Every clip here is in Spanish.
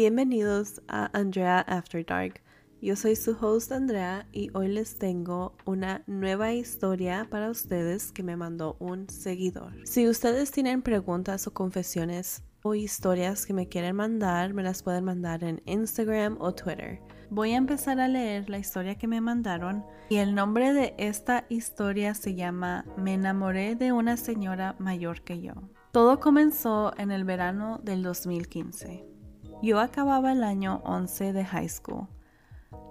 Bienvenidos a Andrea After Dark. Yo soy su host Andrea y hoy les tengo una nueva historia para ustedes que me mandó un seguidor. Si ustedes tienen preguntas o confesiones o historias que me quieren mandar, me las pueden mandar en Instagram o Twitter. Voy a empezar a leer la historia que me mandaron y el nombre de esta historia se llama Me enamoré de una señora mayor que yo. Todo comenzó en el verano del 2015. Yo acababa el año 11 de high school.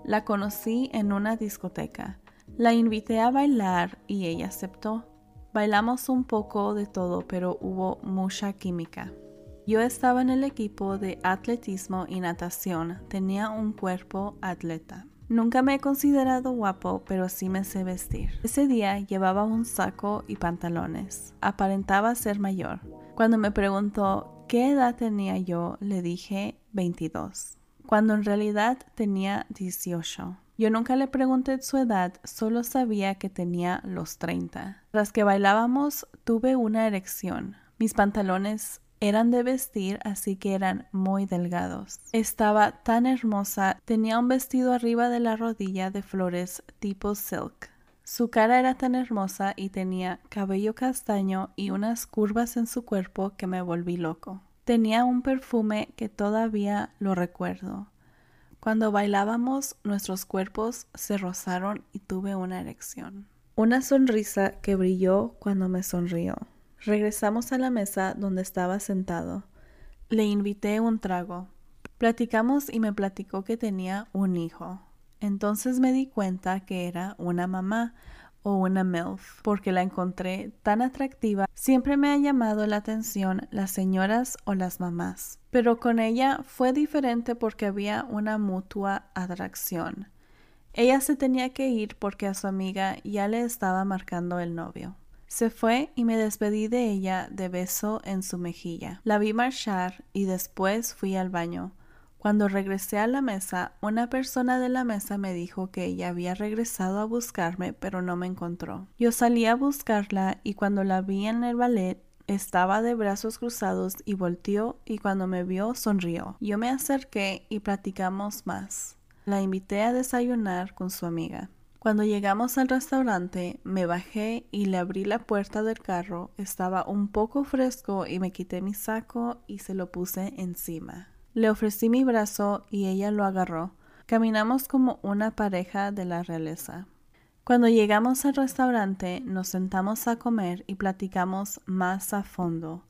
La conocí en una discoteca. La invité a bailar y ella aceptó. Bailamos un poco de todo, pero hubo mucha química. Yo estaba en el equipo de atletismo y natación. Tenía un cuerpo atleta. Nunca me he considerado guapo, pero sí me sé vestir. Ese día llevaba un saco y pantalones. Aparentaba ser mayor. Cuando me preguntó qué edad tenía yo, le dije 22, cuando en realidad tenía 18. Yo nunca le pregunté su edad, solo sabía que tenía los 30. Tras que bailábamos, tuve una erección. Mis pantalones eran de vestir, así que eran muy delgados. Estaba tan hermosa, tenía un vestido arriba de la rodilla de flores tipo silk. Su cara era tan hermosa y tenía cabello castaño y unas curvas en su cuerpo que me volví loco. Tenía un perfume que todavía lo recuerdo. Cuando bailábamos, nuestros cuerpos se rozaron y tuve una erección. Una sonrisa que brilló cuando me sonrió. Regresamos a la mesa donde estaba sentado. Le invité un trago. Platicamos y me platicó que tenía un hijo. Entonces me di cuenta que era una mamá o una MILF porque la encontré tan atractiva. Siempre me ha llamado la atención las señoras o las mamás. Pero con ella fue diferente porque había una mutua atracción. Ella se tenía que ir porque a su amiga ya le estaba marcando el novio. Se fue y me despedí de ella de beso en su mejilla. La vi marchar y después fui al baño. Cuando regresé a la mesa, una persona de la mesa me dijo que ella había regresado a buscarme, pero no me encontró. Yo salí a buscarla y cuando la vi en el ballet, estaba de brazos cruzados y volteó y cuando me vio sonrió. Yo me acerqué y platicamos más. La invité a desayunar con su amiga. Cuando llegamos al restaurante, me bajé y le abrí la puerta del carro. Estaba un poco fresco y me quité mi saco y se lo puse encima. Le ofrecí mi brazo y ella lo agarró. Caminamos como una pareja de la realeza. Cuando llegamos al restaurante, nos sentamos a comer y platicamos más a fondo.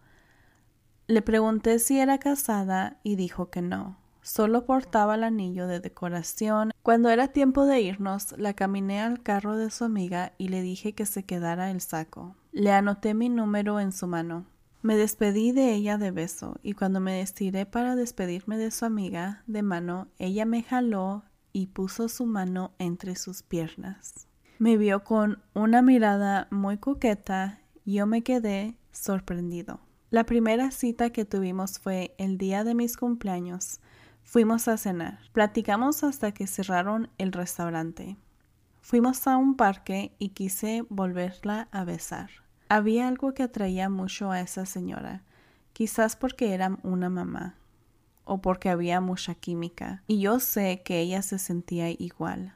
Le pregunté si era casada y dijo que no. Solo portaba el anillo de decoración. Cuando era tiempo de irnos, la caminé al carro de su amiga y le dije que se quedara el saco. Le anoté mi número en su mano. Me despedí de ella de beso y cuando me estiré para despedirme de su amiga de mano, ella me jaló y puso su mano entre sus piernas. Me vio con una mirada muy coqueta y yo me quedé sorprendido. La primera cita que tuvimos fue el día de mis cumpleaños. Fuimos a cenar. Platicamos hasta que cerraron el restaurante. Fuimos a un parque y quise volverla a besar. Había algo que atraía mucho a esa señora, quizás porque era una mamá o porque había mucha química, y yo sé que ella se sentía igual,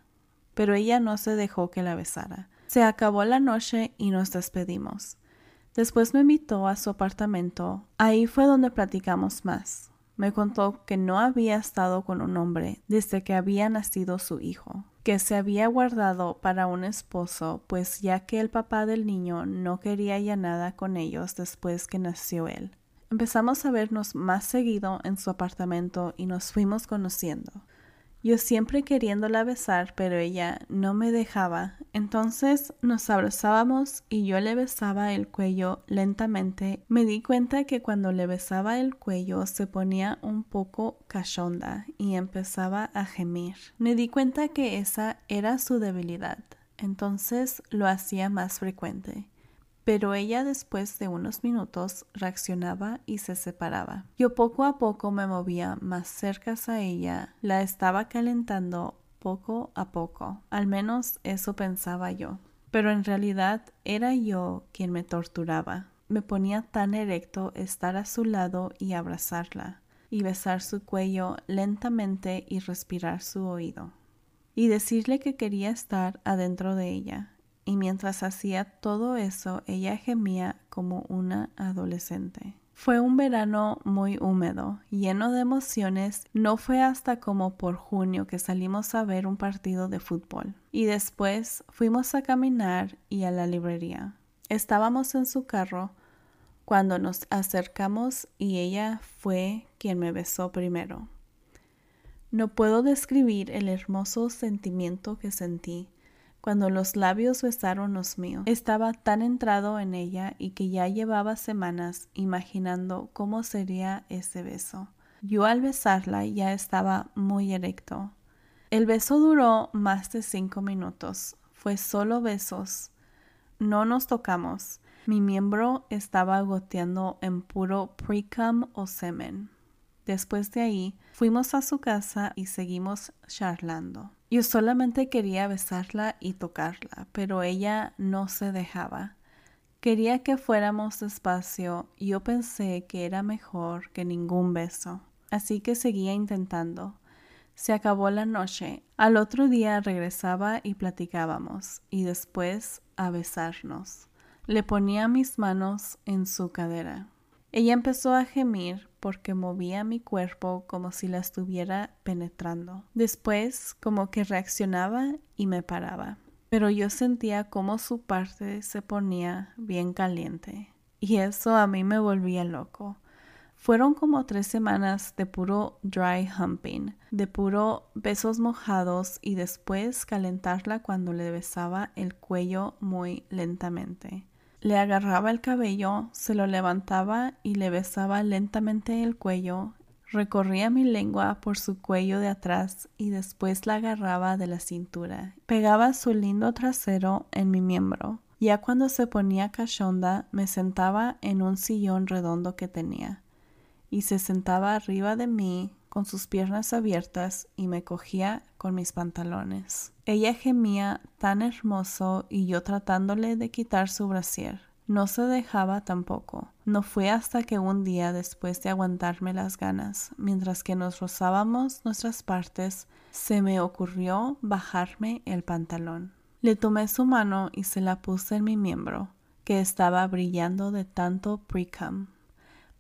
pero ella no se dejó que la besara. Se acabó la noche y nos despedimos. Después me invitó a su apartamento. Ahí fue donde platicamos más. Me contó que no había estado con un hombre desde que había nacido su hijo, que se había guardado para un esposo, pues ya que el papá del niño no quería ya nada con ellos después que nació él. Empezamos a vernos más seguido en su apartamento y nos fuimos conociendo. Yo siempre queriéndola besar, pero ella no me dejaba. Entonces nos abrazábamos y yo le besaba el cuello lentamente. Me di cuenta que cuando le besaba el cuello se ponía un poco cachonda y empezaba a gemir. Me di cuenta que esa era su debilidad. Entonces lo hacía más frecuente pero ella después de unos minutos reaccionaba y se separaba. Yo poco a poco me movía más cerca a ella, la estaba calentando poco a poco, al menos eso pensaba yo. Pero en realidad era yo quien me torturaba. Me ponía tan erecto estar a su lado y abrazarla. y besar su cuello lentamente y respirar su oído. Y decirle que quería estar adentro de ella. Y mientras hacía todo eso, ella gemía como una adolescente. Fue un verano muy húmedo, lleno de emociones. No fue hasta como por junio que salimos a ver un partido de fútbol. Y después fuimos a caminar y a la librería. Estábamos en su carro cuando nos acercamos y ella fue quien me besó primero. No puedo describir el hermoso sentimiento que sentí cuando los labios besaron los míos. Estaba tan entrado en ella y que ya llevaba semanas imaginando cómo sería ese beso. Yo al besarla ya estaba muy erecto. El beso duró más de cinco minutos. Fue solo besos. No nos tocamos. Mi miembro estaba goteando en puro precum o semen. Después de ahí, fuimos a su casa y seguimos charlando. Yo solamente quería besarla y tocarla, pero ella no se dejaba. Quería que fuéramos despacio y yo pensé que era mejor que ningún beso, así que seguía intentando. Se acabó la noche. Al otro día regresaba y platicábamos, y después a besarnos. Le ponía mis manos en su cadera. Ella empezó a gemir porque movía mi cuerpo como si la estuviera penetrando. Después como que reaccionaba y me paraba. Pero yo sentía como su parte se ponía bien caliente. Y eso a mí me volvía loco. Fueron como tres semanas de puro dry humping, de puro besos mojados y después calentarla cuando le besaba el cuello muy lentamente. Le agarraba el cabello, se lo levantaba y le besaba lentamente el cuello, recorría mi lengua por su cuello de atrás y después la agarraba de la cintura. Pegaba su lindo trasero en mi miembro. Ya cuando se ponía cachonda, me sentaba en un sillón redondo que tenía, y se sentaba arriba de mí con sus piernas abiertas y me cogía con mis pantalones. Ella gemía tan hermoso y yo tratándole de quitar su brasier. No se dejaba tampoco. No fue hasta que un día después de aguantarme las ganas, mientras que nos rozábamos nuestras partes, se me ocurrió bajarme el pantalón. Le tomé su mano y se la puse en mi miembro, que estaba brillando de tanto precum.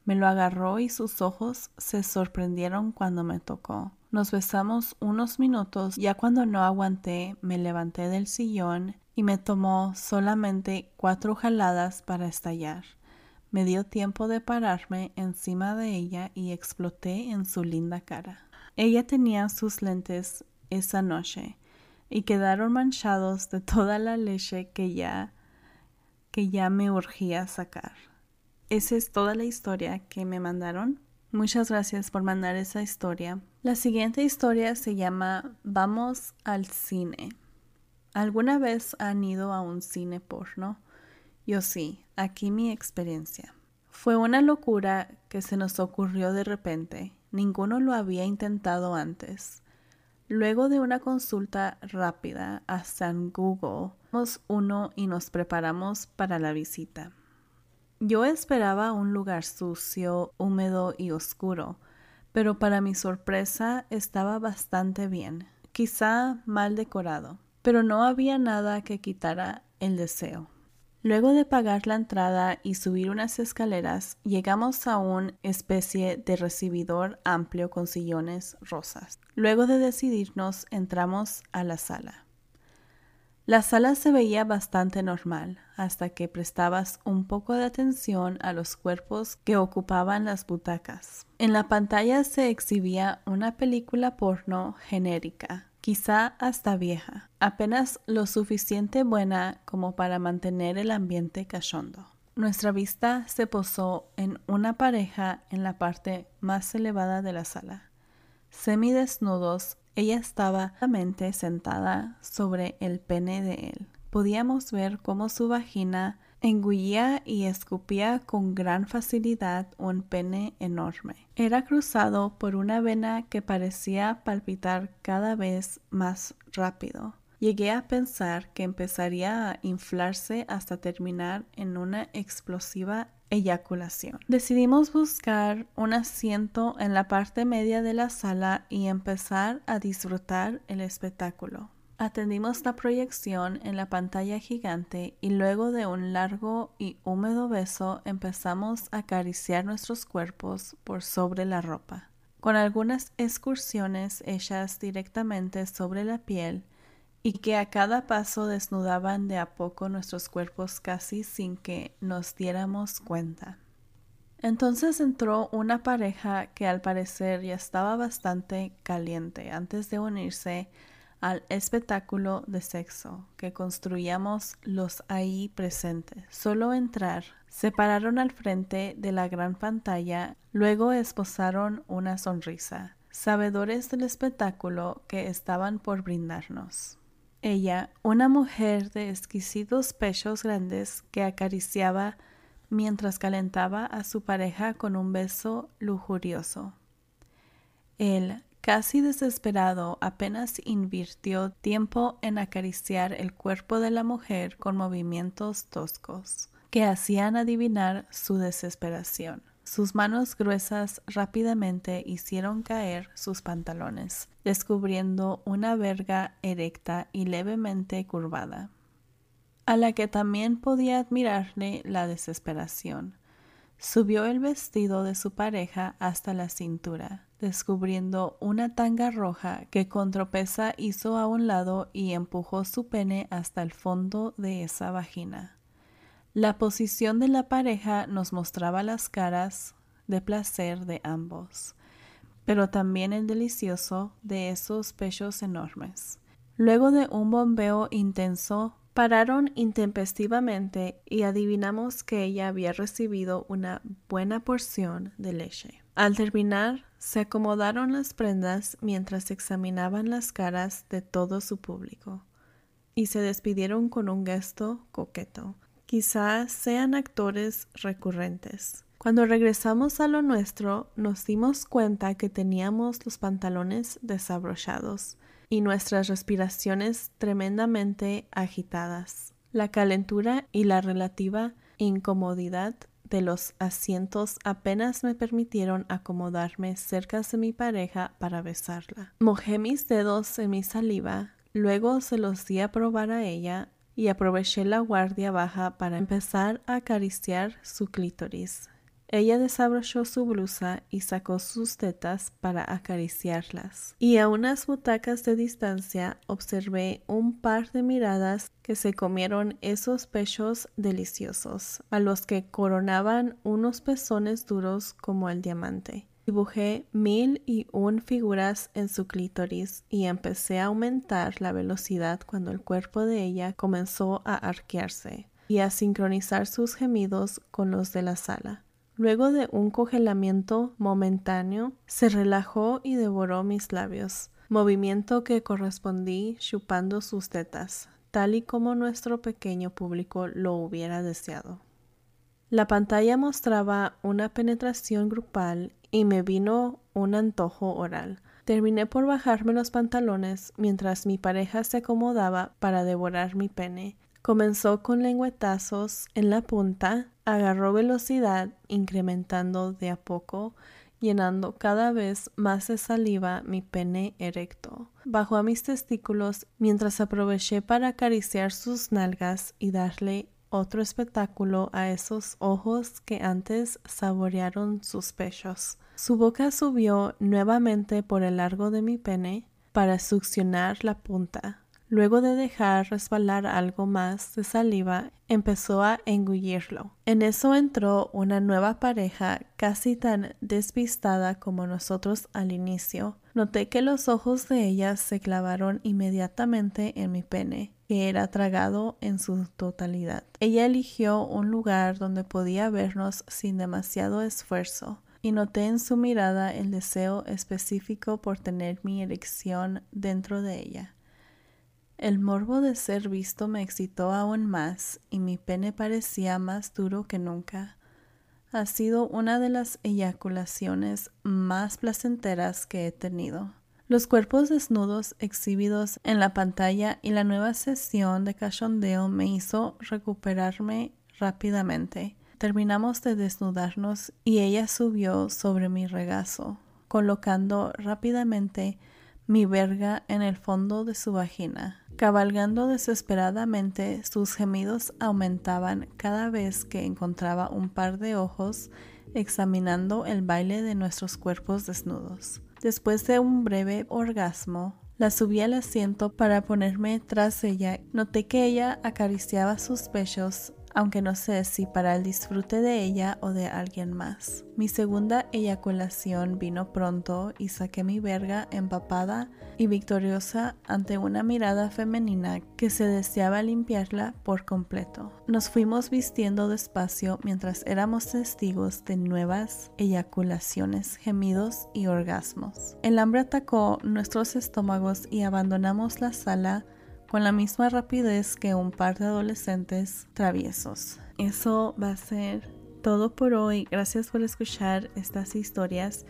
Me lo agarró y sus ojos se sorprendieron cuando me tocó. Nos besamos unos minutos, ya cuando no aguanté me levanté del sillón y me tomó solamente cuatro jaladas para estallar. Me dio tiempo de pararme encima de ella y exploté en su linda cara. Ella tenía sus lentes esa noche y quedaron manchados de toda la leche que ya que ya me urgía sacar. Esa es toda la historia que me mandaron. Muchas gracias por mandar esa historia. La siguiente historia se llama Vamos al cine. ¿Alguna vez han ido a un cine porno? Yo sí, aquí mi experiencia. Fue una locura que se nos ocurrió de repente. Ninguno lo había intentado antes. Luego de una consulta rápida hasta en Google, uno y nos preparamos para la visita. Yo esperaba un lugar sucio, húmedo y oscuro, pero para mi sorpresa estaba bastante bien, quizá mal decorado, pero no había nada que quitara el deseo. Luego de pagar la entrada y subir unas escaleras, llegamos a una especie de recibidor amplio con sillones rosas. Luego de decidirnos, entramos a la sala. La sala se veía bastante normal hasta que prestabas un poco de atención a los cuerpos que ocupaban las butacas. En la pantalla se exhibía una película porno genérica, quizá hasta vieja, apenas lo suficiente buena como para mantener el ambiente cachondo. Nuestra vista se posó en una pareja en la parte más elevada de la sala, semidesnudos ella estaba sentada sobre el pene de él. Podíamos ver cómo su vagina engullía y escupía con gran facilidad un pene enorme. Era cruzado por una vena que parecía palpitar cada vez más rápido. Llegué a pensar que empezaría a inflarse hasta terminar en una explosiva eyaculación. Decidimos buscar un asiento en la parte media de la sala y empezar a disfrutar el espectáculo. Atendimos la proyección en la pantalla gigante y luego de un largo y húmedo beso empezamos a acariciar nuestros cuerpos por sobre la ropa. Con algunas excursiones hechas directamente sobre la piel y que a cada paso desnudaban de a poco nuestros cuerpos casi sin que nos diéramos cuenta. Entonces entró una pareja que al parecer ya estaba bastante caliente antes de unirse al espectáculo de sexo que construíamos los ahí presentes. Solo entrar, se pararon al frente de la gran pantalla, luego esposaron una sonrisa, sabedores del espectáculo que estaban por brindarnos. Ella, una mujer de exquisitos pechos grandes que acariciaba mientras calentaba a su pareja con un beso lujurioso. Él, Casi desesperado, apenas invirtió tiempo en acariciar el cuerpo de la mujer con movimientos toscos, que hacían adivinar su desesperación. Sus manos gruesas rápidamente hicieron caer sus pantalones, descubriendo una verga erecta y levemente curvada, a la que también podía admirarle la desesperación. Subió el vestido de su pareja hasta la cintura, descubriendo una tanga roja que con tropeza hizo a un lado y empujó su pene hasta el fondo de esa vagina. La posición de la pareja nos mostraba las caras de placer de ambos, pero también el delicioso de esos pechos enormes. Luego de un bombeo intenso, Pararon intempestivamente y adivinamos que ella había recibido una buena porción de leche. Al terminar, se acomodaron las prendas mientras examinaban las caras de todo su público y se despidieron con un gesto coqueto. Quizás sean actores recurrentes. Cuando regresamos a lo nuestro, nos dimos cuenta que teníamos los pantalones desabrochados y nuestras respiraciones tremendamente agitadas. La calentura y la relativa incomodidad de los asientos apenas me permitieron acomodarme cerca de mi pareja para besarla. Mojé mis dedos en mi saliva, luego se los di a probar a ella y aproveché la guardia baja para empezar a acariciar su clítoris. Ella desabrochó su blusa y sacó sus tetas para acariciarlas. Y a unas butacas de distancia observé un par de miradas que se comieron esos pechos deliciosos, a los que coronaban unos pezones duros como el diamante. Dibujé mil y un figuras en su clítoris y empecé a aumentar la velocidad cuando el cuerpo de ella comenzó a arquearse y a sincronizar sus gemidos con los de la sala. Luego de un congelamiento momentáneo, se relajó y devoró mis labios, movimiento que correspondí chupando sus tetas, tal y como nuestro pequeño público lo hubiera deseado. La pantalla mostraba una penetración grupal y me vino un antojo oral. Terminé por bajarme los pantalones mientras mi pareja se acomodaba para devorar mi pene. Comenzó con lengüetazos en la punta Agarró velocidad, incrementando de a poco, llenando cada vez más de saliva mi pene erecto. Bajó a mis testículos mientras aproveché para acariciar sus nalgas y darle otro espectáculo a esos ojos que antes saborearon sus pechos. Su boca subió nuevamente por el largo de mi pene para succionar la punta. Luego de dejar resbalar algo más de saliva, empezó a engullirlo. En eso entró una nueva pareja casi tan despistada como nosotros al inicio. Noté que los ojos de ella se clavaron inmediatamente en mi pene, que era tragado en su totalidad. Ella eligió un lugar donde podía vernos sin demasiado esfuerzo y noté en su mirada el deseo específico por tener mi erección dentro de ella. El morbo de ser visto me excitó aún más y mi pene parecía más duro que nunca. Ha sido una de las eyaculaciones más placenteras que he tenido. Los cuerpos desnudos exhibidos en la pantalla y la nueva sesión de cachondeo me hizo recuperarme rápidamente. terminamos de desnudarnos y ella subió sobre mi regazo, colocando rápidamente mi verga en el fondo de su vagina. Cabalgando desesperadamente, sus gemidos aumentaban cada vez que encontraba un par de ojos examinando el baile de nuestros cuerpos desnudos. Después de un breve orgasmo, la subí al asiento para ponerme tras ella. Noté que ella acariciaba sus pechos aunque no sé si para el disfrute de ella o de alguien más. Mi segunda eyaculación vino pronto y saqué mi verga empapada y victoriosa ante una mirada femenina que se deseaba limpiarla por completo. Nos fuimos vistiendo despacio mientras éramos testigos de nuevas eyaculaciones, gemidos y orgasmos. El hambre atacó nuestros estómagos y abandonamos la sala con la misma rapidez que un par de adolescentes traviesos. Eso va a ser todo por hoy. Gracias por escuchar estas historias.